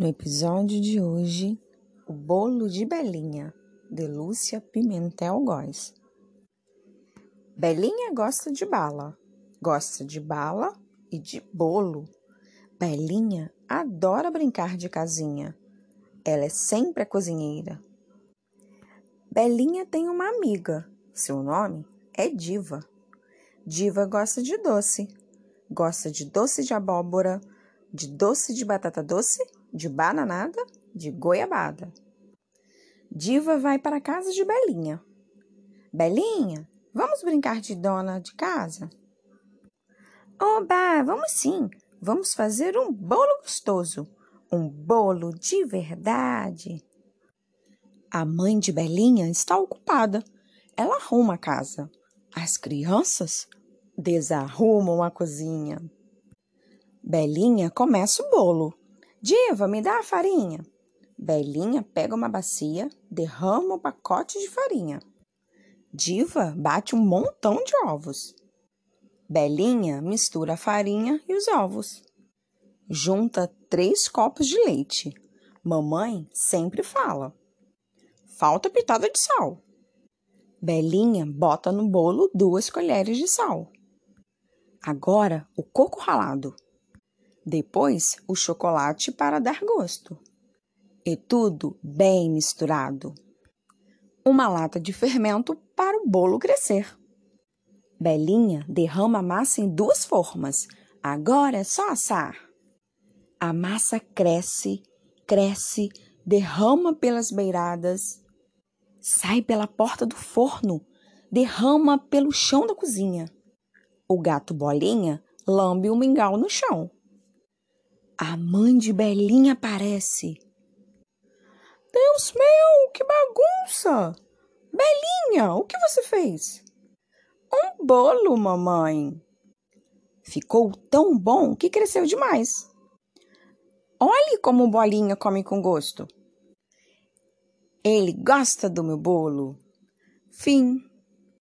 No episódio de hoje, o bolo de Belinha, de Lúcia Pimentel Góes. Belinha gosta de bala, gosta de bala e de bolo. Belinha adora brincar de casinha, ela é sempre a cozinheira. Belinha tem uma amiga, seu nome é Diva. Diva gosta de doce, gosta de doce de abóbora, de doce de batata doce de bananada, de goiabada. Diva vai para a casa de Belinha. Belinha, vamos brincar de dona de casa? Oba, vamos sim. Vamos fazer um bolo gostoso. Um bolo de verdade. A mãe de Belinha está ocupada. Ela arruma a casa. As crianças desarrumam a cozinha. Belinha começa o bolo. Diva, me dá a farinha. Belinha pega uma bacia, derrama o um pacote de farinha. Diva bate um montão de ovos. Belinha mistura a farinha e os ovos. Junta três copos de leite. Mamãe sempre fala. Falta pitada de sal. Belinha bota no bolo duas colheres de sal. Agora o coco ralado. Depois, o chocolate para dar gosto. E tudo bem misturado. Uma lata de fermento para o bolo crescer. Belinha derrama a massa em duas formas. Agora é só assar. A massa cresce, cresce, derrama pelas beiradas, sai pela porta do forno, derrama pelo chão da cozinha. O gato Bolinha lambe o mingau no chão. A mãe de Belinha aparece. Deus meu, que bagunça! Belinha, o que você fez? Um bolo, mamãe. Ficou tão bom que cresceu demais. Olhe como Bolinha come com gosto. Ele gosta do meu bolo. Fim.